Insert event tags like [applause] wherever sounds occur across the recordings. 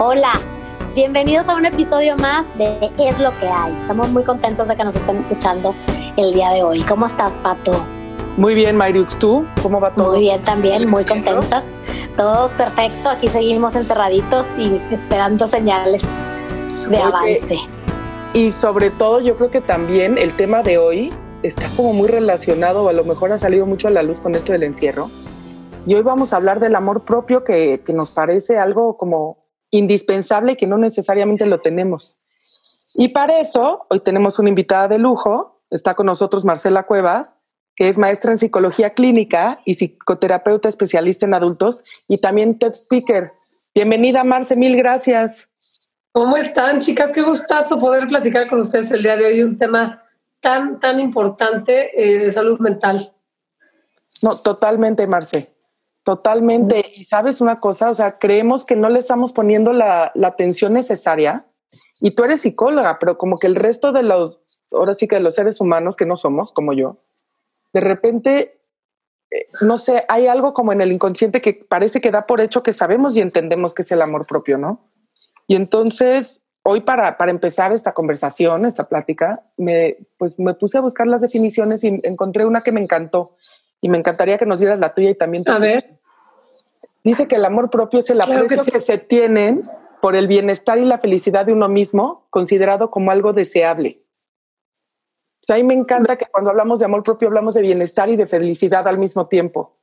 Hola, bienvenidos a un episodio más de Es lo que hay. Estamos muy contentos de que nos estén escuchando el día de hoy. ¿Cómo estás, Pato? Muy bien, Mariux, ¿tú? ¿Cómo va todo? Muy bien también, muy contentas. Todo perfecto. Aquí seguimos encerraditos y esperando señales de avance. Y sobre todo, yo creo que también el tema de hoy está como muy relacionado, o a lo mejor ha salido mucho a la luz con esto del encierro. Y hoy vamos a hablar del amor propio que, que nos parece algo como indispensable y que no necesariamente lo tenemos. Y para eso, hoy tenemos una invitada de lujo. Está con nosotros Marcela Cuevas, que es maestra en psicología clínica y psicoterapeuta especialista en adultos y también TED Speaker. Bienvenida, Marce, mil gracias. ¿Cómo están, chicas? Qué gustazo poder platicar con ustedes el día de hoy un tema tan, tan importante eh, de salud mental. No, totalmente, Marce. Totalmente. Y sabes una cosa, o sea, creemos que no le estamos poniendo la, atención necesaria. Y tú eres psicóloga, pero como que el resto de los, ahora sí que de los seres humanos que no somos, como yo, de repente, eh, no sé, hay algo como en el inconsciente que parece que da por hecho que sabemos y entendemos que es el amor propio, ¿no? Y entonces, hoy para, para empezar esta conversación, esta plática, me, pues me puse a buscar las definiciones y encontré una que me encantó. Y me encantaría que nos dieras la tuya y también. A ver. Dice que el amor propio es el aprecio que, se tienen por el bienestar y la felicidad de uno mismo, considerado como algo deseable. O sea, a mí me encanta que cuando hablamos de amor propio hablamos de bienestar y de felicidad al mismo tiempo.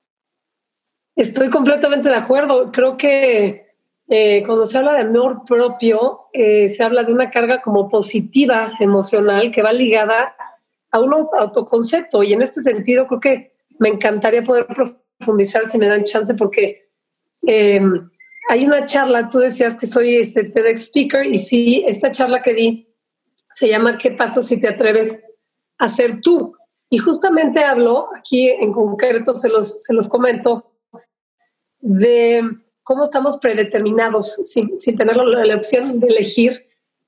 Estoy completamente de acuerdo. Creo que eh, cuando se habla de amor propio, eh, se habla de una carga como positiva emocional que va ligada a un autoconcepto. Y en este sentido, creo que me encantaría poder profundizar si me dan chance, porque eh, hay una charla, tú decías que soy este TEDx speaker y sí, esta charla que di se llama ¿Qué pasa si te atreves a ser tú? Y justamente hablo, aquí en concreto se los, se los comento, de cómo estamos predeterminados sin, sin tener la, opción de elegir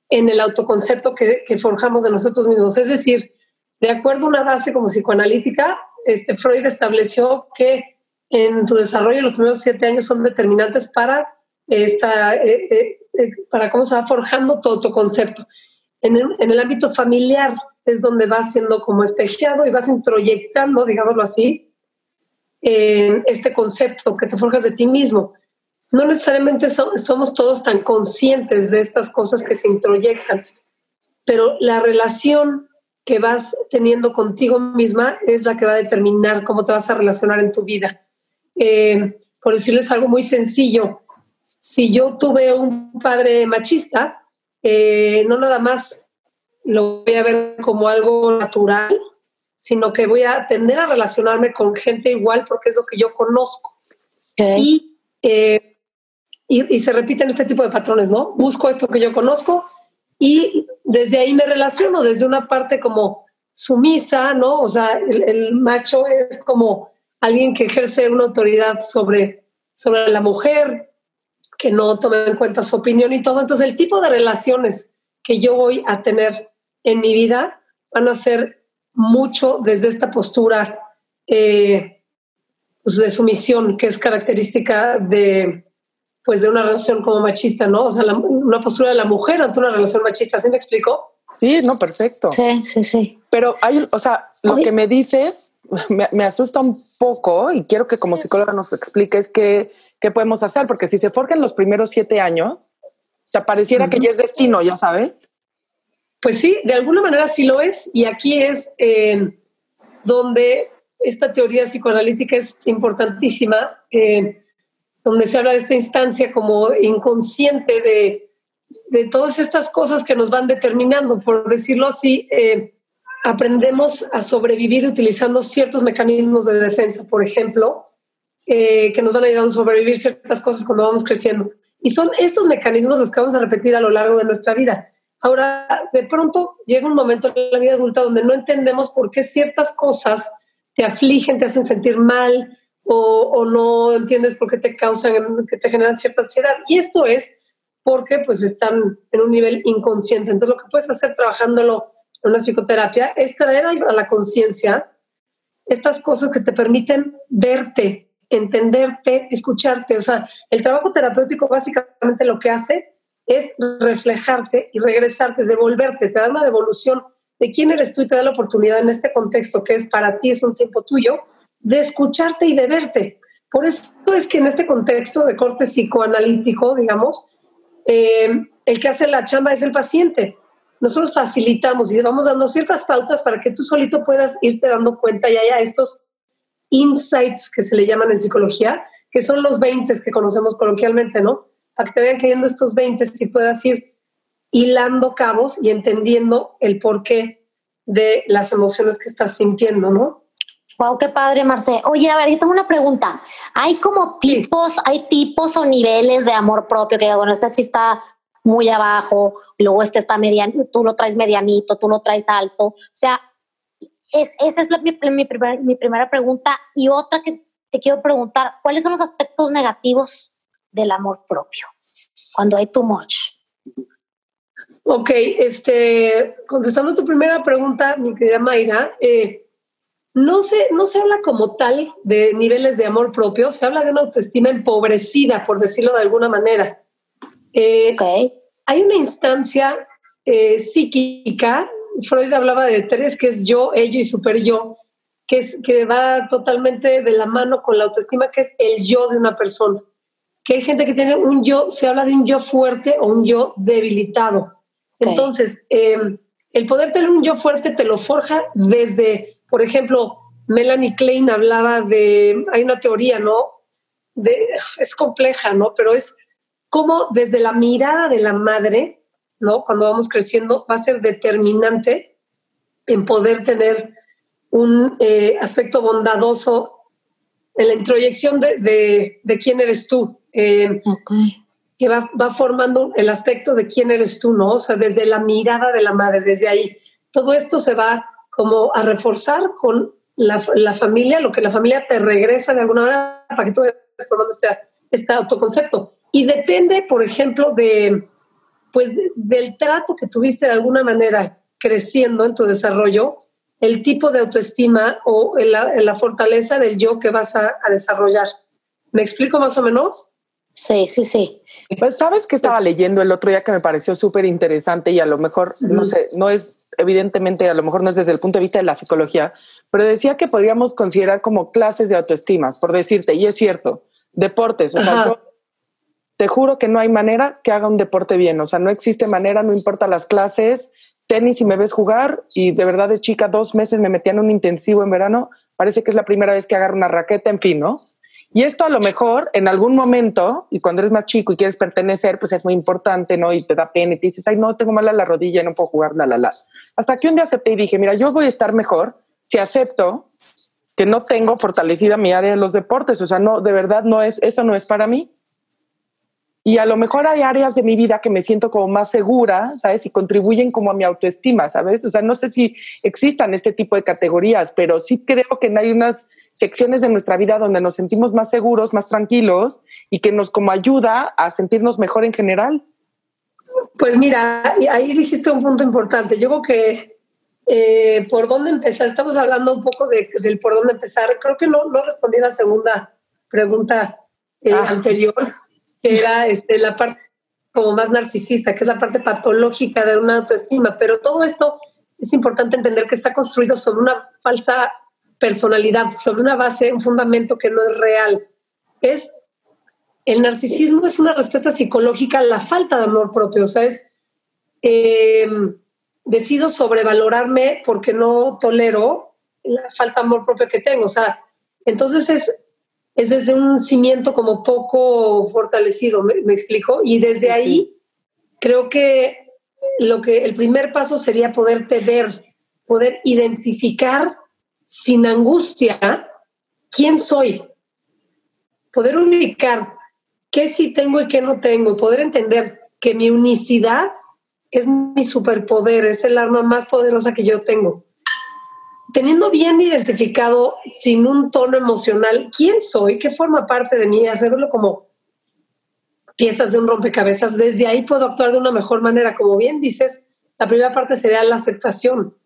en el autoconcepto que, que, forjamos de nosotros mismos. Es decir, de acuerdo a una base como psicoanalítica, este, Freud estableció que en tu desarrollo los primeros siete años son determinantes para, esta, eh, eh, eh, para cómo se va forjando todo tu concepto. En el, en el, ámbito familiar es donde vas siendo como espejeado y vas introyectando, digámoslo así, este concepto que te forjas de ti mismo. No necesariamente somos todos tan conscientes de estas cosas que se introyectan, pero la relación que vas teniendo contigo misma es la que va a determinar cómo te vas a relacionar en tu vida. Eh, por decirles algo muy sencillo, si yo tuve un padre machista, eh, no nada más lo voy a ver como algo natural, sino que voy a tender a relacionarme con gente igual porque es lo que yo conozco. Eh, y, y, se repiten este tipo de patrones, ¿no? Busco esto que yo conozco y desde ahí me relaciono, desde una parte como sumisa, ¿no? O sea, el macho es como alguien que ejerce una autoridad sobre, sobre la mujer, que no toma en cuenta su opinión y todo. Entonces, el tipo de relaciones que yo voy a tener en mi vida van a ser mucho desde esta postura eh, pues de sumisión, que es característica de, pues de una relación como machista, ¿no? O sea, una postura de la mujer ante una relación machista, ¿sí me explico? Sí, no, perfecto. Sí, sí, sí. Pero hay, o sea, lo que me dices me, asusta un poco y quiero que como psicóloga nos expliques qué, qué podemos hacer, porque si se forjan los primeros siete años, o sea, pareciera que ya es destino, ya sabes. Pues sí, de alguna manera sí lo es, y aquí es eh, donde esta teoría psicoanalítica es importantísima, eh, donde se habla de esta instancia como inconsciente de, de, todas estas cosas que nos van determinando, por decirlo así. Eh, aprendemos a sobrevivir utilizando ciertos mecanismos de defensa, por ejemplo, eh, que nos van a ayudar a sobrevivir ciertas cosas cuando vamos creciendo. Y son estos mecanismos los que vamos a repetir a lo largo de nuestra vida. Ahora, de pronto llega un momento en la vida adulta donde no entendemos por qué ciertas cosas te afligen, te hacen sentir mal o, o no entiendes por qué te causan, que te generan cierta ansiedad. Y esto es porque pues están en un nivel inconsciente. Entonces, lo que puedes hacer trabajándolo una psicoterapia es traer a la conciencia estas cosas que te permiten verte, entenderte, escucharte. O sea, el trabajo terapéutico básicamente lo que hace es reflejarte y regresarte, devolverte, te da una devolución de quién eres tú y te da la oportunidad en este contexto que es para ti, es un tiempo tuyo, de escucharte y de verte. Por eso es que en este contexto de corte psicoanalítico, digamos, eh, el que hace la chamba es el paciente. Nosotros facilitamos y vamos dando ciertas pautas para que tú solito puedas irte dando cuenta y haya estos insights que se le llaman en psicología, que son los 20 que conocemos coloquialmente, ¿no? Para que te vayan cayendo estos 20 y puedas ir hilando cabos y entendiendo el porqué de las emociones que estás sintiendo, ¿no? Wow, qué padre, Marce. Oye, a ver, yo tengo una pregunta. ¿Hay como tipos, hay tipos o niveles de amor propio que, bueno, este sí está muy abajo, luego este está mediano, tú lo traes medianito, tú lo traes alto. O sea, es, esa es mi, mi, primera pregunta. Y otra que te quiero preguntar, ¿cuáles son los aspectos negativos del amor propio cuando hay too much? Ok, este, contestando tu primera pregunta, mi querida Mayra, eh, no se, no se habla como tal de niveles de amor propio, se habla de una autoestima empobrecida, por decirlo de alguna manera. Eh, hay una instancia eh, psíquica, Freud hablaba de tres, que es yo, ello y super yo, que, es, que va totalmente de la mano con la autoestima, que es el yo de una persona. Que hay gente que tiene un yo, se habla de un yo fuerte o un yo debilitado. Entonces, em, el poder tener un yo fuerte te lo forja desde por ejemplo, Melanie Klein hablaba de, hay una teoría, ¿no? De, es compleja, ¿no? Pero es como desde la mirada de la madre, ¿no? Cuando vamos creciendo, va a ser determinante en poder tener un eh, aspecto bondadoso en la introyección de, de, quién eres tú. Eh, que va, va, formando el aspecto de quién eres tú, ¿no? O sea, desde la mirada de la madre, desde ahí. Todo esto se va como a reforzar con la, familia, lo que la familia te regresa de alguna manera para que tú vayas formando este, este autoconcepto. Y depende, por ejemplo, de, pues, del trato que tuviste de alguna manera creciendo en tu desarrollo, el tipo de autoestima o la, la fortaleza del yo que vas a, a, desarrollar. ¿Me explico más o menos? Sí, sí, sí. Pues sabes que estaba leyendo el otro día que me pareció súper interesante y a lo mejor, no sé, no es evidentemente a lo mejor no es desde el punto de vista de la psicología, pero decía que podríamos considerar como clases de autoestima, por decirte, y es cierto, deportes, o sea, te juro que no hay manera que haga un deporte bien, o sea, no existe manera, no importa las clases, tenis y me ves jugar y de verdad de chica dos meses me metía en un intensivo en verano, parece que es la primera vez que agarro una raqueta, en fin, ¿no? Y esto a lo mejor en algún momento, y cuando eres más chico y quieres pertenecer, pues es muy importante, ¿no? Y te da pena y te dices, ay, no, tengo mala la rodilla, no puedo jugar, la, la, la. Hasta que un día acepté y dije, mira, yo voy a estar mejor si acepto que no tengo fortalecida mi área de los deportes. O sea, no, de verdad no es, eso no es para mí. Y a lo mejor hay áreas de mi vida que me siento como más segura, ¿sabes? Y contribuyen como a mi autoestima, ¿sabes? O sea, no sé si existan este tipo de categorías, pero sí creo que hay unas secciones de nuestra vida donde nos sentimos más seguros, más tranquilos y que nos como ayuda a sentirnos mejor en general. Pues mira, ahí dijiste un punto importante. Yo creo que eh, por dónde empezar, estamos hablando un poco de, del por dónde empezar. Creo que no, no respondí a la segunda pregunta eh, ah. anterior que era este, la parte como más narcisista, que es la parte patológica de una autoestima, pero todo esto es importante entender que está construido sobre una falsa personalidad, sobre una base, un fundamento que no es real. Es el narcisismo es una respuesta psicológica a la falta de amor propio, o sea, es em, decido sobrevalorarme porque no tolero la falta de amor propio que tengo, o sea, entonces es es desde un cimiento como poco fortalecido, ¿me, explico? Y desde ahí creo que lo que el primer paso sería poderte ver, poder identificar sin angustia quién soy, poder ubicar qué sí tengo y qué no tengo, poder entender que mi unicidad es mi superpoder, es el arma más poderosa que yo tengo teniendo bien identificado, sin un tono emocional, quién soy, qué forma parte de mí, hacerlo como piezas de un rompecabezas, desde ahí puedo actuar de una mejor manera. Como bien dices, la primera parte sería la aceptación.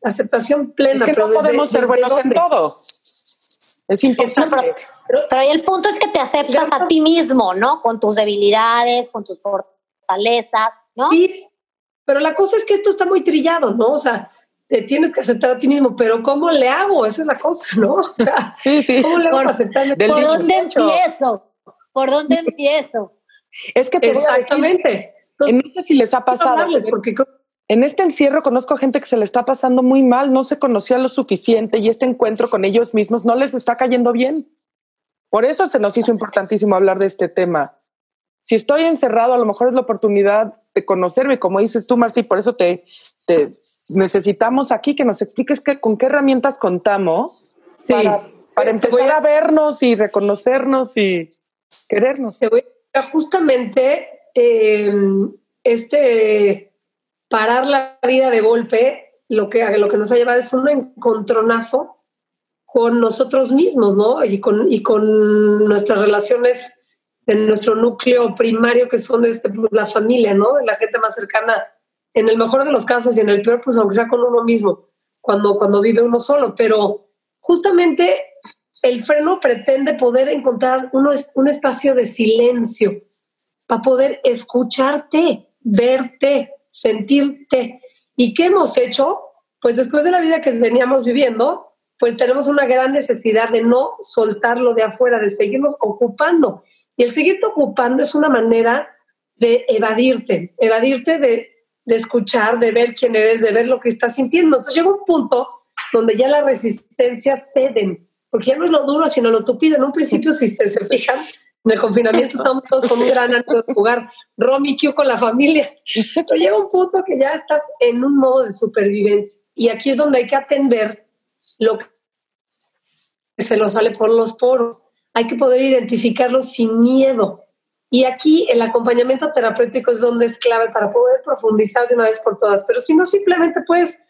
La aceptación plena. Es que no podemos ser buenos en todo. Es importante. pero, ahí el punto es que te aceptas a ti mismo, ¿no? Con tus debilidades, con tus fortalezas fortalezas, ¿no? Sí, pero la cosa es que esto está muy trillado, ¿no? O sea, te tienes que aceptar a ti mismo, pero ¿cómo le hago? Esa es la cosa, [laughs] ¿no? O sea, ¿cómo le hago para aceptarme? ¿Por dónde empiezo? ¿Por dónde [laughs] empiezo? Es que te Exactamente. Voy a decir, no sé si les ha pasado. Porque en este encierro conozco gente que se le está pasando muy mal, no se conocía lo suficiente y este encuentro con ellos mismos no les está cayendo bien. Por eso se nos hizo importantísimo hablar de este tema. Si estoy encerrado, a lo mejor es la oportunidad de conocerme, como dices tú, Marci, por eso te, te necesitamos aquí que nos expliques que, con qué herramientas contamos para, para empezar a... vernos y reconocernos y querernos. Te voy a justamente eh, este parar la vida de golpe, lo que, lo que nos ha llevado es un encontronazo con nosotros mismos, ¿no? Y con, y con nuestras relaciones de nuestro núcleo primario, que son este, pues, la familia, ¿no? La gente más cercana, en el mejor de los casos y en el peor, pues aunque sea con uno mismo, cuando, cuando vive uno solo. Pero justamente el freno pretende poder encontrar uno, un espacio de silencio para poder escucharte, verte, sentirte. ¿Y qué hemos hecho? Pues después de la vida que veníamos viviendo, pues tenemos una gran necesidad de no soltarlo de afuera, de seguirnos ocupando. Y el seguirte ocupando es una manera de evadirte, evadirte de, de escuchar, de ver quién eres, de ver lo que estás sintiendo. Entonces llega un punto donde ya las resistencias ceden, porque ya no es lo duro, sino lo tupido. En un principio, si ustedes se fijan, en el confinamiento estamos todos con un gran ánimo de jugar Romy Q con la familia. Pero llega un punto que ya estás en un modo de supervivencia. Y aquí es donde hay que atender lo que se lo sale por los poros. Hay que poder identificarlo sin miedo. Y aquí el acompañamiento terapéutico es donde es clave para poder profundizar de una vez por todas. Pero si no, simplemente puedes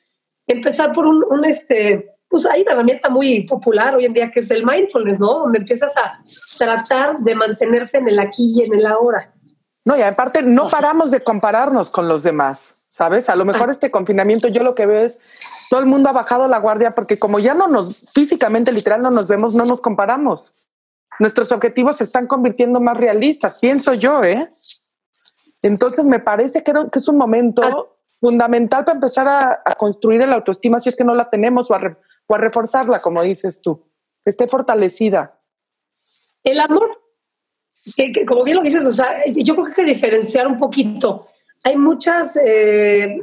empezar por un, un este, pues hay una herramienta muy popular hoy en día que es el mindfulness, ¿no? Donde empiezas a tratar de mantenerte en el aquí y en el ahora. No, y aparte no paramos de compararnos con los demás, ¿sabes? A lo mejor ah. este confinamiento yo lo que veo es todo el mundo ha bajado la guardia porque como ya no nos físicamente literal no nos vemos, no nos comparamos. Nuestros objetivos se están convirtiendo más realistas, pienso yo, ¿eh? Entonces me parece que, es un momento fundamental para empezar a, construir el autoestima si es que no la tenemos o a, o a reforzarla, como dices tú, que esté fortalecida. El amor, que, como bien lo dices, o sea, yo creo que hay que diferenciar un poquito. Hay muchas eh,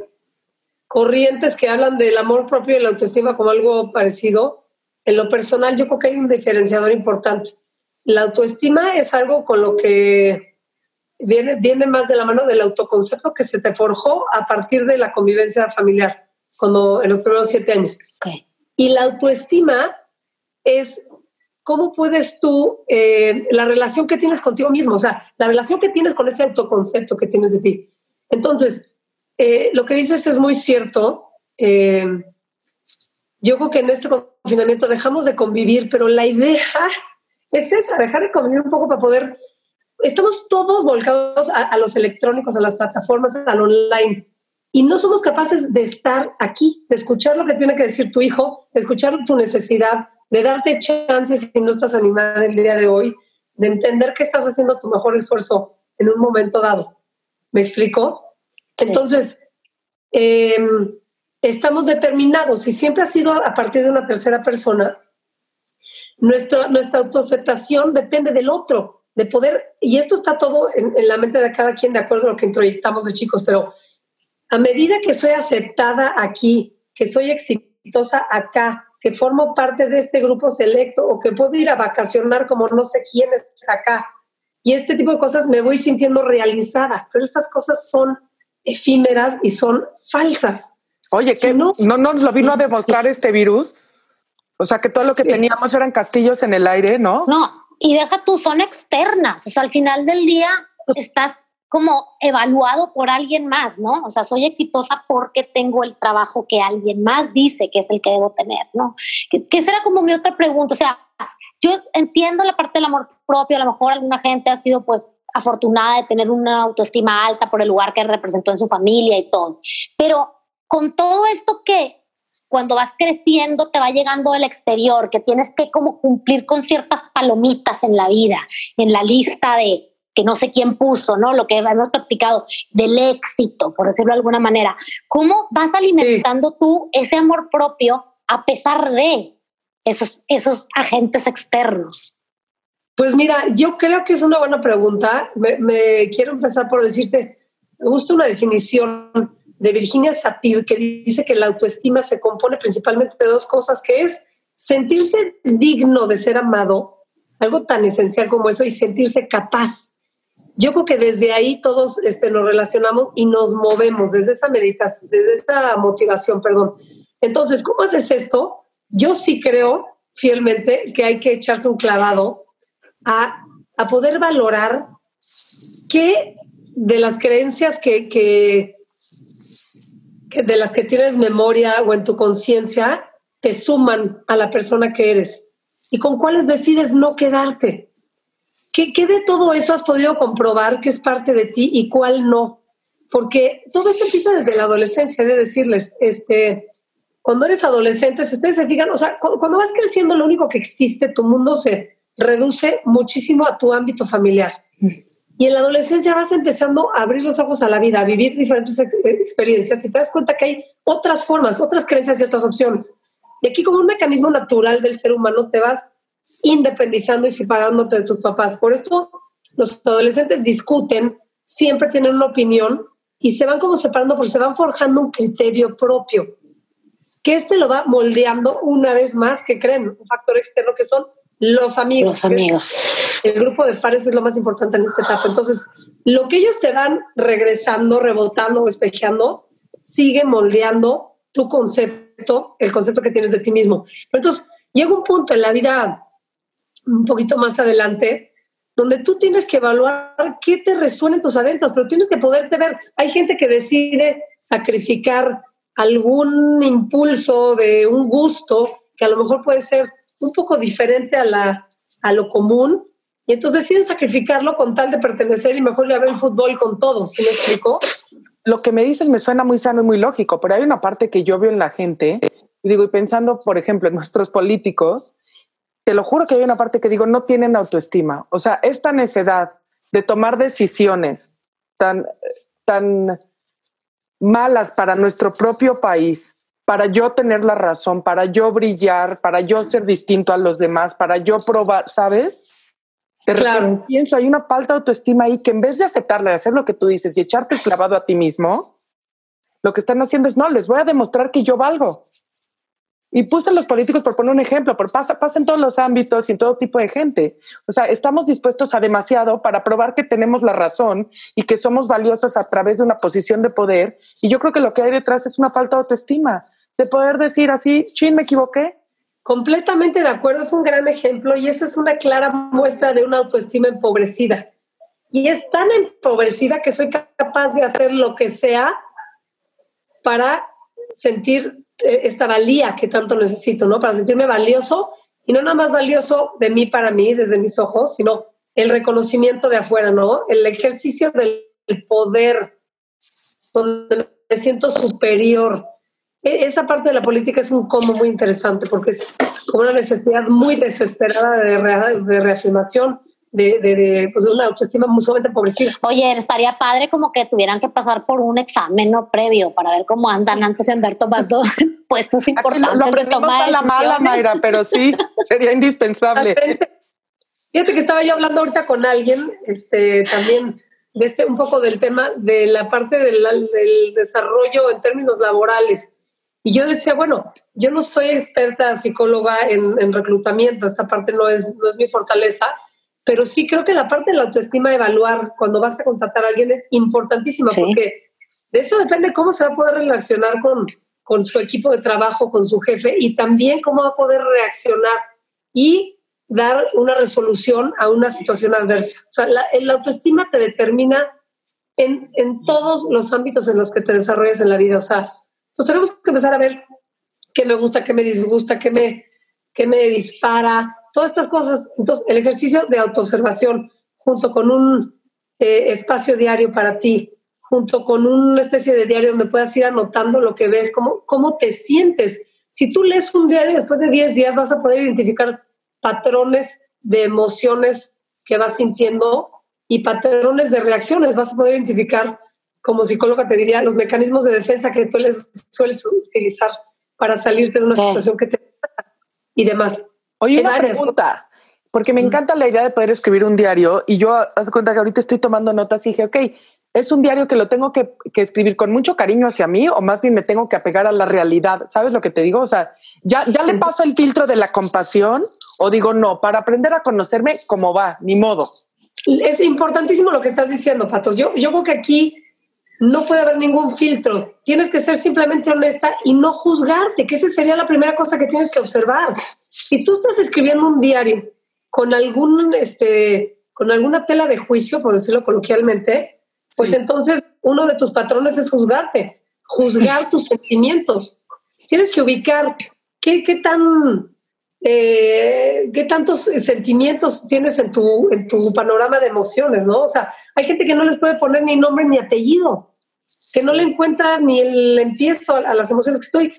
corrientes que hablan del amor propio y la autoestima como algo parecido. En lo personal, yo creo que hay un diferenciador importante. La autoestima es algo con lo que viene, viene más de la mano del autoconcepto que se te forjó a partir de la convivencia familiar, cuando en los primeros siete años. Okay. Y la autoestima es cómo puedes tú, eh, la relación que tienes contigo mismo, o sea, la relación que tienes con ese autoconcepto que tienes de ti. Entonces, eh, lo que dices es muy cierto. Eh, yo creo que en este confinamiento dejamos de convivir, pero la idea es esa, dejar de convivir un poco para poder... Estamos todos volcados a, a los electrónicos, a las plataformas, al online y no somos capaces de estar aquí, de escuchar lo que tiene que decir tu hijo, de escuchar tu necesidad, de darte chances si no estás animada el día de hoy, de entender que estás haciendo tu mejor esfuerzo en un momento dado. ¿Me explico? Entonces, em, estamos determinados y siempre ha sido a partir de una tercera persona. Nuestra, nuestra autoaceptación depende del otro, de poder, y esto está todo en, en la mente de cada quien de acuerdo a lo que introyectamos de chicos, pero a medida que soy aceptada aquí, que soy exitosa acá, que formo parte de este grupo selecto o que puedo ir a vacacionar como no sé quién es acá, y este tipo de cosas me voy sintiendo realizada, pero estas cosas son efímeras y son falsas. Oye, que no, no nos lo vino a demostrar [laughs] este virus. O sea, que todo lo que teníamos eran castillos en el aire, ¿no? No, y deja tú, son externas. O sea, al final del día estás como evaluado por alguien más, ¿no? O sea, soy exitosa porque tengo el trabajo que alguien más dice que es el que debo tener, ¿no? Que, que esa era como mi otra pregunta. O sea, yo entiendo la parte del amor propio, a lo mejor alguna gente ha sido pues afortunada de tener una autoestima alta por el lugar que representó en su familia y todo, pero con todo esto que cuando vas creciendo te va llegando del exterior, que tienes que como cumplir con ciertas palomitas en la vida, en la lista de que no sé quién puso, ¿no? Lo que hemos practicado del éxito, por decirlo de alguna manera. ¿Cómo vas alimentando tú ese amor propio a pesar de esos, esos agentes externos? Pues mira, yo creo que es una buena pregunta. Me, quiero empezar por decirte, me gusta una definición de Virginia Satir que dice que la autoestima se compone principalmente de dos cosas, que es sentirse digno de ser amado, algo tan esencial como eso, y sentirse capaz. Yo creo que desde ahí todos este, nos relacionamos y nos movemos desde esa meditación, desde esa motivación, perdón. Entonces, ¿cómo haces esto? Yo sí creo fielmente que hay que echarse un clavado a, poder valorar qué de las creencias que, que, de las que tienes memoria o en tu conciencia te suman a la persona que eres y con cuáles decides no quedarte. ¿Qué, ¿Qué, de todo eso has podido comprobar que es parte de ti y cuál no? Porque todo esto empieza desde la adolescencia, de decirles, este, cuando eres adolescente, si ustedes se fijan, o sea, cuando vas creciendo, lo único que existe, tu mundo se reduce muchísimo a tu ámbito familiar. Y en la adolescencia vas empezando a abrir los ojos a la vida, a vivir diferentes experiencias y te das cuenta que hay otras formas, otras creencias y otras opciones. Y aquí como un mecanismo natural del ser humano te vas independizando y separándote de tus papás. Por esto los adolescentes discuten, siempre tienen una opinión y se van como separando porque se van forjando un criterio propio que este lo va moldeando una vez más, que creen, un factor externo que son los amigos. Los amigos. El grupo de pares es lo más importante en esta etapa. Entonces, lo que ellos te van regresando, rebotando o espejeando, sigue moldeando tu concepto, el concepto que tienes de ti mismo. Pero entonces, llega un punto en la vida un poquito más adelante donde tú tienes que evaluar qué te resuena en tus adentros, pero tienes que poderte ver. Hay gente que decide sacrificar algún impulso de un gusto que a lo mejor puede ser un poco diferente a, la, a lo común, y entonces deciden sacrificarlo con tal de pertenecer y mejor ir a el fútbol con todos, ¿sí me explico? Lo que me dices me suena muy sano y muy lógico, pero hay una parte que yo veo en la gente, y digo, y pensando, por ejemplo, en nuestros políticos, te lo juro que hay una parte que digo, no tienen autoestima. O sea, esta necedad de tomar decisiones tan, tan malas para nuestro propio país, para yo tener la razón, para yo brillar, para yo ser distinto a los demás, para yo probar, ¿sabes? claro. pienso, hay una falta de autoestima ahí que en vez de aceptarle, de hacer lo que tú dices y echarte el clavado a ti mismo, lo que están haciendo es, no, les voy a demostrar que yo valgo. Y puse a los políticos por poner un ejemplo, pero pasa, pasa en todos los ámbitos y en todo tipo de gente. O sea, estamos dispuestos a demasiado para probar que tenemos la razón y que somos valiosos a través de una posición de poder. Y yo creo que lo que hay detrás es una falta de autoestima, de poder decir así, chin, me equivoqué. Completamente de acuerdo, es un gran ejemplo y eso es una clara muestra de una autoestima empobrecida. Y es tan empobrecida que soy capaz de hacer lo que sea para sentir eh, esta valía que tanto necesito, ¿no? Para sentirme valioso y no nada más valioso de mí para mí, desde mis ojos, sino el reconocimiento de afuera, ¿no? El ejercicio del poder, donde me siento superior. E, esa parte de la política es un como muy interesante porque es como una necesidad muy desesperada de, de reafirmación de, de, pues de una autoestima muy sumamente empobrecida. Oye, estaría padre como que tuvieran que pasar por un examen ¿no? previo para ver cómo andan antes de andar tomando [laughs] [laughs] puestos importantes. Lo aprendimos a la mala, Mayra, pero sí, sería indispensable. Fíjate que estaba yo hablando ahorita con alguien, este, también de este, un poco del tema de la parte del, del desarrollo en términos laborales. Y yo decía, bueno, yo no soy experta psicóloga en, en reclutamiento, esta parte no es, no es mi fortaleza, pero sí creo que la parte de la autoestima, evaluar cuando vas a contratar a alguien es importantísima porque de eso depende cómo se va a poder relacionar con, con su equipo de trabajo, con su jefe y también cómo va a poder reaccionar y dar una resolución a una situación adversa. O sea, la, autoestima te determina en, en, todos los ámbitos en los que te desarrollas en la vida. O sea, pues tenemos que empezar a ver qué me gusta, qué me disgusta, qué me, qué me dispara, todas estas cosas. Entonces, el ejercicio de autoobservación junto con un eh, espacio diario para ti, junto con una especie de diario donde puedas ir anotando lo que ves, cómo, cómo te sientes. Si tú lees un diario después de 10 días vas a poder identificar patrones de emociones que vas sintiendo y patrones de reacciones. Vas a poder identificar, como psicóloga te diría, los mecanismos de defensa que tú les sueles utilizar para salirte de una situación que te y demás. Oye, una pregunta, porque me encanta la idea de poder escribir un diario y yo, haz cuenta que ahorita estoy tomando notas y dije, ok, es un diario que lo tengo que, escribir con mucho cariño hacia mí o más bien me tengo que apegar a la realidad. ¿Sabes lo que te digo? O sea, ya, ya le paso el filtro de la compasión o digo, no, para aprender a conocerme como va, ni modo. Es importantísimo lo que estás diciendo, Pato. Yo, yo creo que aquí no puede haber ningún filtro. Tienes que ser simplemente honesta y no juzgarte, que esa sería la primera cosa que tienes que observar. Si tú estás escribiendo un diario con algún, este, con alguna tela de juicio, por decirlo coloquialmente, pues entonces uno de tus patrones es juzgarte, juzgar [laughs] tus sentimientos. Tienes que ubicar qué, qué tan eh, qué tantos sentimientos tienes en tu, en tu panorama de emociones, ¿no? O sea, hay gente que no les puede poner ni nombre ni apellido, que no le encuentra ni el empiezo a, las emociones que estoy.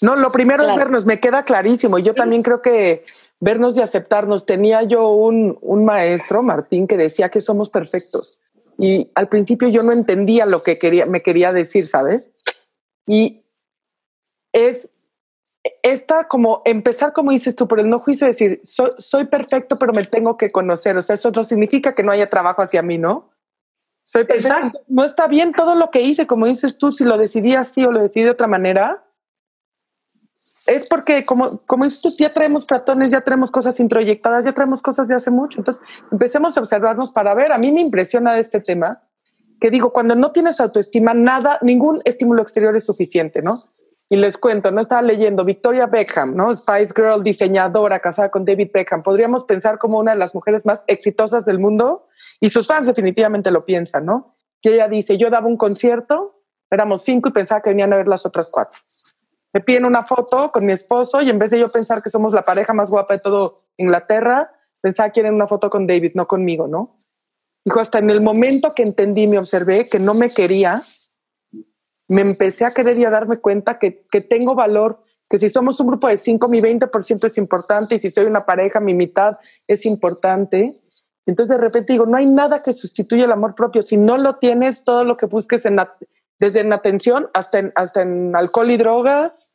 No, lo primero es vernos, me queda clarísimo. Yo también creo que vernos y aceptarnos. Tenía yo un, un maestro, Martín, que decía que somos perfectos. Y al principio yo no entendía lo que quería, me quería decir, ¿sabes? Y es esta como empezar, como dices tú, por el no juicio, decir, soy, perfecto, pero me tengo que conocer. O sea, eso no significa que no haya trabajo hacia mí, ¿no? Soy perfecto. No está bien todo lo que hice, como dices tú, si lo decidí así o lo decidí de otra manera. Es porque, como, como dices tú, ya traemos platones, ya traemos cosas introyectadas, ya traemos cosas de hace mucho. Entonces, empecemos a observarnos para ver. A mí me impresiona de este tema que digo, cuando no tienes autoestima, nada, ningún estímulo exterior es suficiente, ¿no? Y les cuento, no estaba leyendo Victoria Beckham, ¿no? Spice Girl, diseñadora, casada con David Beckham. Podríamos pensar como una de las mujeres más exitosas del mundo y sus fans definitivamente lo piensan, ¿no? Y ella dice, yo daba un concierto, éramos cinco y pensaba que venían a ver las otras cuatro. Me piden una foto con mi esposo y en vez de yo pensar que somos la pareja más guapa de todo Inglaterra, pensaba que quieren una foto con David, no conmigo, ¿no? Dijo, hasta en el momento que entendí, me observé que no me quería, me empecé a querer y a darme cuenta que, que tengo valor, que si somos un grupo de cinco, mi 20% es importante y si soy una pareja, mi mitad es importante. Entonces de repente digo, no hay nada que sustituya el amor propio. Si no lo tienes, todo lo que busques en desde en atención hasta en, hasta en alcohol y drogas,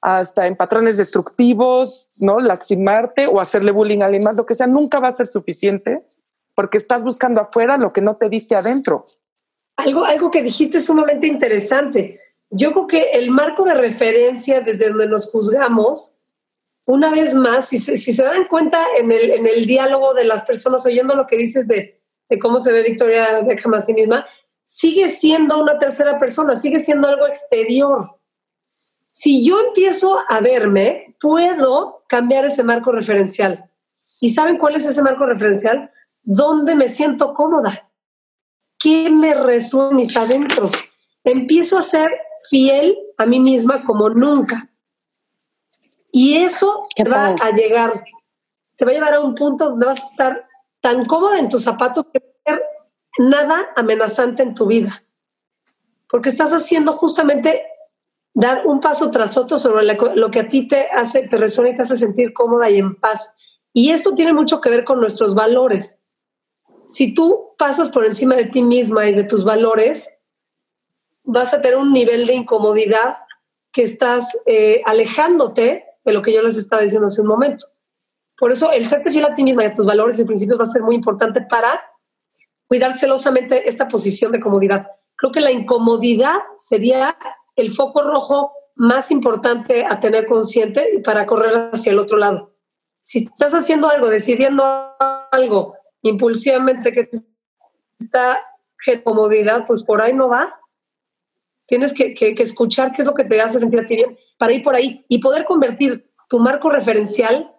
hasta en patrones destructivos, ¿no? Lastimarte o hacerle bullying a alguien más, lo que sea, nunca va a ser suficiente porque estás buscando afuera lo que no te diste adentro. Algo, algo que dijiste sumamente interesante. Yo creo que el marco de referencia desde donde nos juzgamos, una vez más, si se, si se dan cuenta en el, en el diálogo de las personas, oyendo lo que dices de, de cómo se ve Victoria Beckham a sí misma, sigue siendo una tercera persona, sigue siendo algo exterior. Si yo empiezo a verme, puedo cambiar ese marco referencial. ¿Y saben cuál es ese marco referencial? ¿Dónde me siento cómoda? ¿Qué me resuena mis adentros? Empiezo a ser fiel a mí misma como nunca. Y eso te va a llegar, te va a llevar a un punto donde vas a estar tan cómoda en tus zapatos que no ser nada amenazante en tu vida. Porque estás haciendo justamente dar un paso tras otro sobre lo que a ti te hace, te resuena y te hace sentir cómoda y en paz. Y esto tiene mucho que ver con nuestros valores si tú pasas por encima de ti misma y de tus valores, vas a tener un nivel de incomodidad que estás eh, alejándote de lo que yo les estaba diciendo hace un momento. Por eso el ser fiel a ti misma y a tus valores y principios va a ser muy importante para cuidar celosamente esta posición de comodidad. Creo que la incomodidad sería el foco rojo más importante a tener consciente y para correr hacia el otro lado. Si estás haciendo algo, decidiendo algo impulsivamente que está comodidad, pues por ahí no va. Tienes que, escuchar qué es lo que te hace sentir a ti bien para ir por ahí y poder convertir tu marco referencial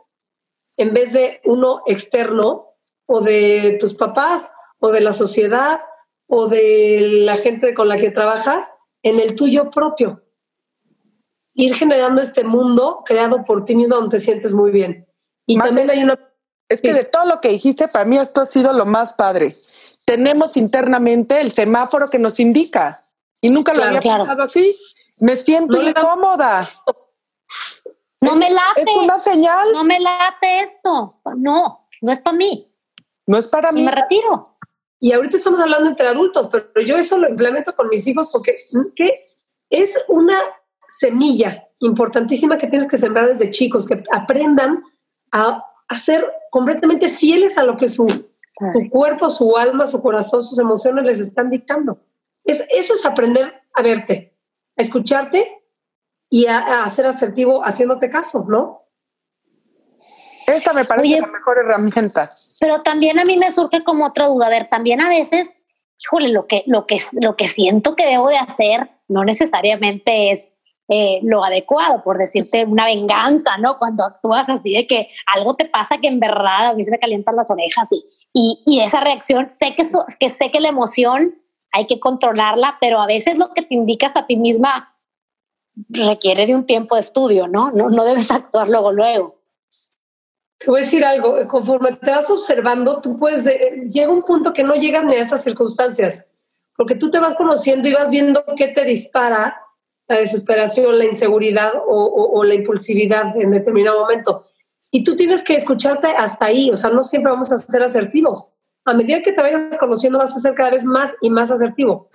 en vez de uno externo o de tus papás o de la sociedad o de la gente con la que trabajas en el tuyo propio. Ir generando este mundo creado por ti mismo donde te sientes muy bien. Y también hay una es que de todo lo que dijiste, para mí esto ha sido lo más padre. Tenemos internamente el semáforo que nos indica y nunca lo había pensado así. Me siento incómoda. No me late. Es una señal. No me late esto. No, no es para mí. No es para mí. Y me retiro. Y ahorita estamos hablando entre adultos, pero yo eso lo implemento con mis hijos porque ¿qué? es una semilla importantísima que tienes que sembrar desde chicos, que aprendan a, a ser completamente fieles a lo que su, su, cuerpo, su alma, su corazón, sus emociones les están dictando. Es, eso es aprender a verte, a escucharte y a, a ser asertivo haciéndote caso, ¿no? Esta me parece la mejor herramienta. Pero también a mí me surge como otra duda. A ver, también a veces, híjole, lo que, lo que, lo que siento que debo de hacer no necesariamente es eh, lo adecuado, por decirte una venganza, ¿no? Cuando actúas así de que algo te pasa que en verdad a mí se me calientan las orejas y, y, esa reacción, sé que, que sé que la emoción hay que controlarla, pero a veces lo que te indicas a ti misma requiere de un tiempo de estudio, ¿no? No, no debes [laughs] actuar luego, luego. Te voy a decir algo, conforme te vas observando, tú puedes, llega un punto que no llegas ni a esas circunstancias, porque tú te vas conociendo y vas viendo qué te dispara la desesperación, la inseguridad o, la impulsividad en determinado momento. Y tú tienes que escucharte hasta ahí, o sea, no siempre vamos a ser asertivos. A medida que te vayas conociendo vas a ser cada vez más y más asertivo.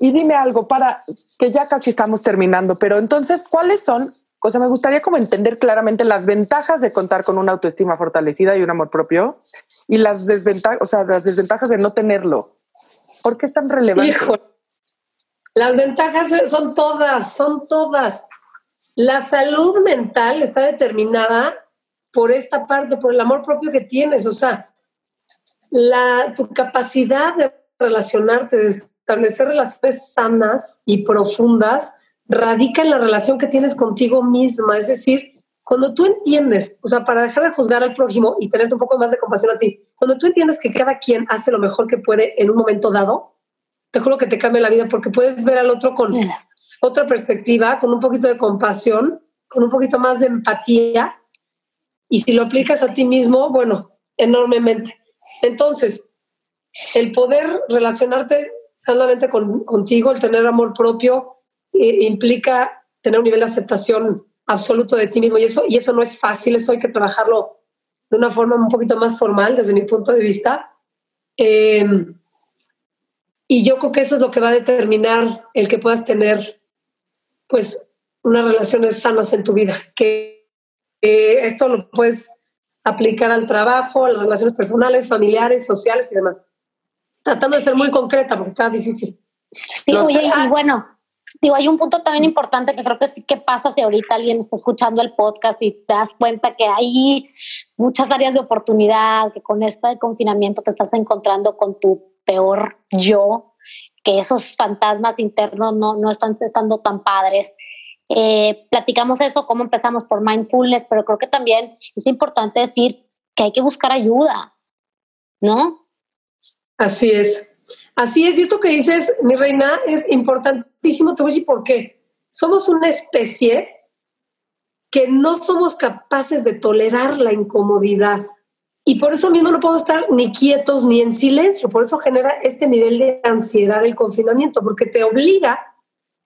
Y dime algo para que ya casi estamos terminando, pero entonces, ¿cuáles son o sea, me gustaría como entender claramente las ventajas de contar con una autoestima fortalecida y un amor propio y las desventajas, o sea, las desventajas de no tenerlo. ¿Por qué es tan relevante? Las ventajas son todas, son todas. La salud mental está determinada por esta parte, por el amor propio que tienes. O sea, la, tu capacidad de relacionarte, de establecer relaciones sanas y profundas, radica en la relación que tienes contigo misma. Es decir, cuando tú entiendes, o sea, para dejar de juzgar al prójimo y tener un poco más de compasión a ti, cuando tú entiendes que cada quien hace lo mejor que puede en un momento dado, te juro que te cambia la vida porque puedes ver al otro con otra perspectiva, con un poquito de compasión, con un poquito más de empatía. Y si lo aplicas a ti mismo, bueno, enormemente. Entonces, el poder relacionarte sanamente con, contigo, el tener amor propio, implica tener un nivel de aceptación absoluto de ti mismo y eso, y eso no es fácil, eso hay que trabajarlo de una forma un poquito más formal desde mi punto de vista. Em, y yo creo que eso es lo que va a determinar el que puedas tener pues unas relaciones sanas en tu vida, que esto lo puedes aplicar al trabajo, a las relaciones personales, familiares, sociales y demás. Tratando de ser muy concreta porque está difícil. Sí, y bueno, digo, hay un punto también importante que creo que sí que pasa si ahorita alguien está escuchando el podcast y te das cuenta que hay muchas áreas de oportunidad, que con este confinamiento te estás encontrando con tu peor yo, que esos fantasmas internos no, no están estando tan padres. Eh, platicamos eso, cómo empezamos por mindfulness, pero creo que también es importante decir que hay que buscar ayuda, ¿no? Así es. Así es, y esto que dices, mi reina, es importantísimo. Te voy a decir por qué. Somos una especie que no somos capaces de tolerar la incomodidad. Y por eso mismo no podemos estar ni quietos ni en silencio. Por eso genera este nivel de ansiedad el confinamiento, porque te obliga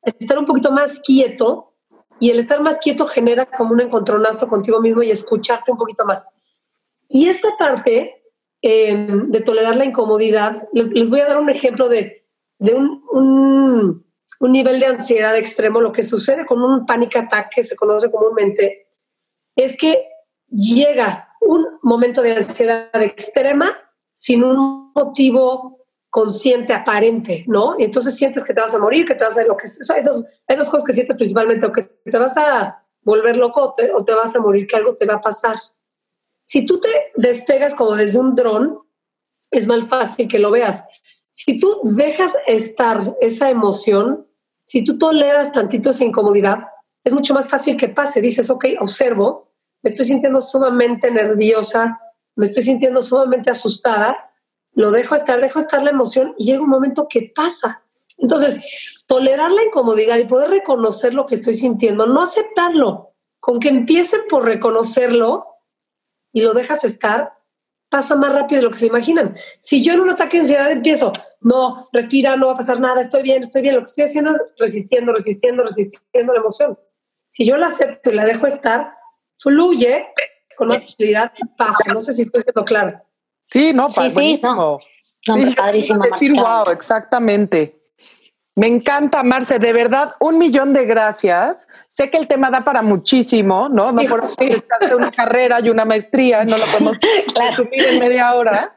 a estar un poquito más quieto y el estar más quieto genera como un encontronazo contigo mismo y escucharte un poquito más. Y esta parte Em, de tolerar la incomodidad. Les, voy a dar un ejemplo de, un, un, nivel de ansiedad extremo. Lo que sucede con un panic attack, que se conoce comúnmente, es que llega un momento de ansiedad extrema sin un motivo consciente, aparente, ¿no? Y entonces sientes que te vas a morir, que te vas a lo que hay, dos, hay dos cosas que sientes principalmente, o que te vas a volver loco o te vas a morir, que algo te va a pasar. Si tú te despegas como desde un dron, es más fácil que lo veas. Si tú dejas estar esa emoción, si tú toleras tantito esa incomodidad, es mucho más fácil que pase. Dices, ok, observo, me estoy sintiendo sumamente nerviosa, me estoy sintiendo sumamente asustada, lo dejo estar, dejo estar la emoción y llega un momento que pasa. Entonces, tolerar la incomodidad y poder reconocer lo que estoy sintiendo, no aceptarlo, con que empiecen por reconocerlo, y lo dejas estar, pasa más rápido de lo que se imaginan. Si yo en un ataque de ansiedad empiezo, no, respira, no va a pasar nada, estoy bien, estoy bien, lo que estoy haciendo es resistiendo, resistiendo, resistiendo la emoción. Si yo la acepto y la dejo estar, fluye con más facilidad, pasa. No sé si estoy siendo clara. Sí, no, sí, sí, no. No, sí, padrísima, decir wow, exactamente. Me encanta, Marce, de verdad, un millón de gracias. Sé que el tema da para muchísimo, ¿no? No por sí. una carrera y una maestría, no lo podemos [laughs] resumir en media hora.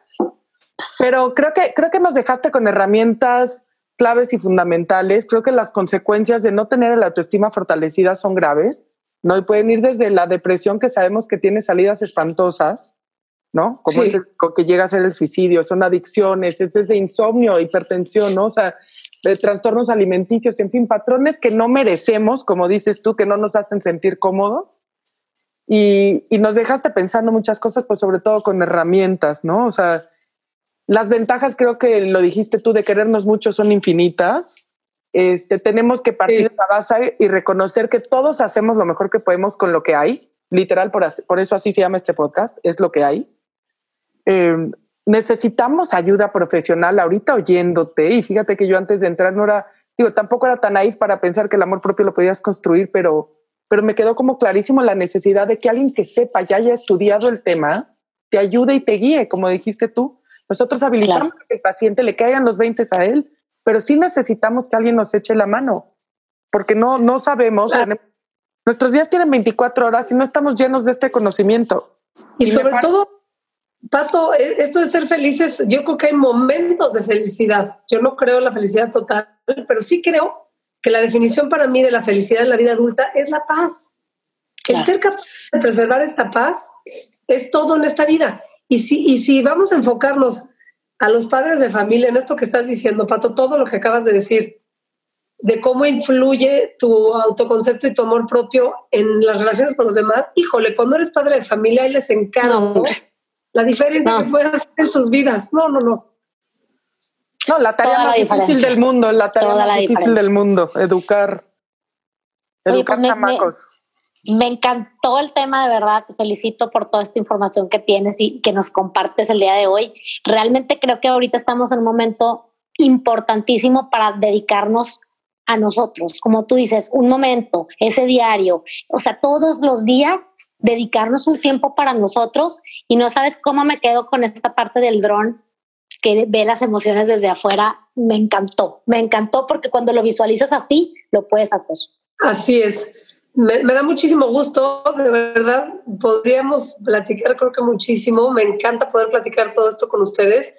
Pero creo que, creo que nos dejaste con herramientas claves y fundamentales. Creo que las consecuencias de no tener la autoestima fortalecida son graves, ¿no? Y pueden ir desde la depresión, que sabemos que tiene salidas espantosas, ¿no? Como es que llega a ser el suicidio, son adicciones, es desde insomnio, hipertensión, ¿no? O sea, de trastornos alimenticios, en fin, patrones que no merecemos, como dices tú, que no nos hacen sentir cómodos. Y, y, nos dejaste pensando muchas cosas, pues sobre todo con herramientas, ¿no? O sea, las ventajas creo que lo dijiste tú de querernos mucho son infinitas. Este, tenemos que partir de la base y reconocer que todos hacemos lo mejor que podemos con lo que hay. Literal, por, por eso así se llama este podcast, es lo que hay. Eh, necesitamos ayuda profesional ahorita oyéndote y fíjate que yo antes de entrar no era, digo, tampoco era tan naif para pensar que el amor propio lo podías construir, pero, pero me quedó como clarísimo la necesidad de que alguien que sepa, ya haya estudiado el tema, te ayude y te guíe, como dijiste tú. Nosotros habilitamos que el paciente le caigan los 20 a él, pero sí necesitamos que alguien nos eche la mano, porque no, no sabemos. nuestros días tienen 24 horas y no estamos llenos de este conocimiento. Y, y sobre todo Pato, e, esto de ser felices, yo creo que hay momentos de felicidad. Yo no creo en la felicidad total, pero sí creo que la definición para mí de la felicidad en la vida adulta es la paz. El ser capaz de preservar esta paz es todo en esta vida. Y si, y si vamos a enfocarnos a los padres de familia en esto que estás diciendo, Pato, todo lo que acabas de decir, de cómo influye tu autoconcepto y tu amor propio en las relaciones con los demás, híjole, cuando eres padre de familia y les encargo la diferencia que pueden hacer en sus vidas. No, no, no. No, la tarea más difícil del mundo, la tarea más difícil del mundo, educar, educar pues chamacos. Me, encantó el tema, de verdad. Te felicito por toda esta información que tienes y que nos compartes el día de hoy. Realmente creo que ahorita estamos en un momento importantísimo para dedicarnos a nosotros. Como tú dices, un momento, ese diario, o sea, todos los días dedicarnos un tiempo para nosotros y no sabes cómo me quedo con esta parte del dron que ve las emociones desde afuera. Me encantó, me encantó porque cuando lo visualizas así, lo puedes hacer. Así es. Me, da muchísimo gusto, de verdad. Podríamos platicar, creo que muchísimo. Me encanta poder platicar todo esto con ustedes.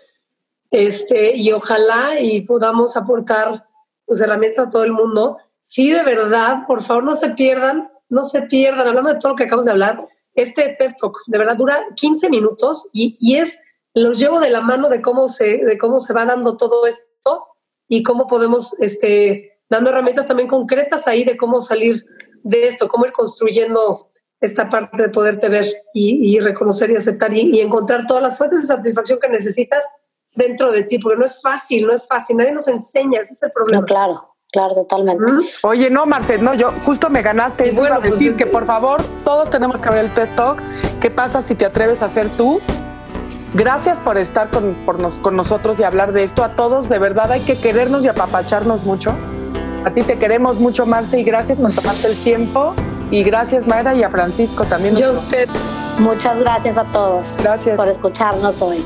Este, y ojalá y podamos aportar pues, herramientas a todo el mundo. Sí, de verdad, por favor, no se pierdan no se pierdan, hablando de todo lo que acabamos de hablar, este TED Talk de verdad dura 15 minutos y, y, es, los llevo de la mano de cómo se, de cómo se va dando todo esto y cómo podemos, este, dando herramientas también concretas ahí de cómo salir de esto, cómo ir construyendo esta parte de poderte ver y, y reconocer y aceptar y, y, encontrar todas las fuentes de satisfacción que necesitas dentro de ti, porque no es fácil, no es fácil, nadie nos enseña, ese es el problema. No, claro. Claro, totalmente. Oye, no, Marcel, no, yo justo me ganaste. Y bueno, pues decir que por favor, todos tenemos que ver el TED Talk. ¿Qué pasa si te atreves a ser tú? Gracias por estar con, con nosotros y hablar de esto. A todos, de verdad, hay que querernos y apapacharnos mucho. A ti te queremos mucho, Marce, y gracias por tomarte el tiempo. Y gracias, Mayra, y a Francisco también. Yo usted. Muchas gracias a todos. Gracias. Por escucharnos hoy.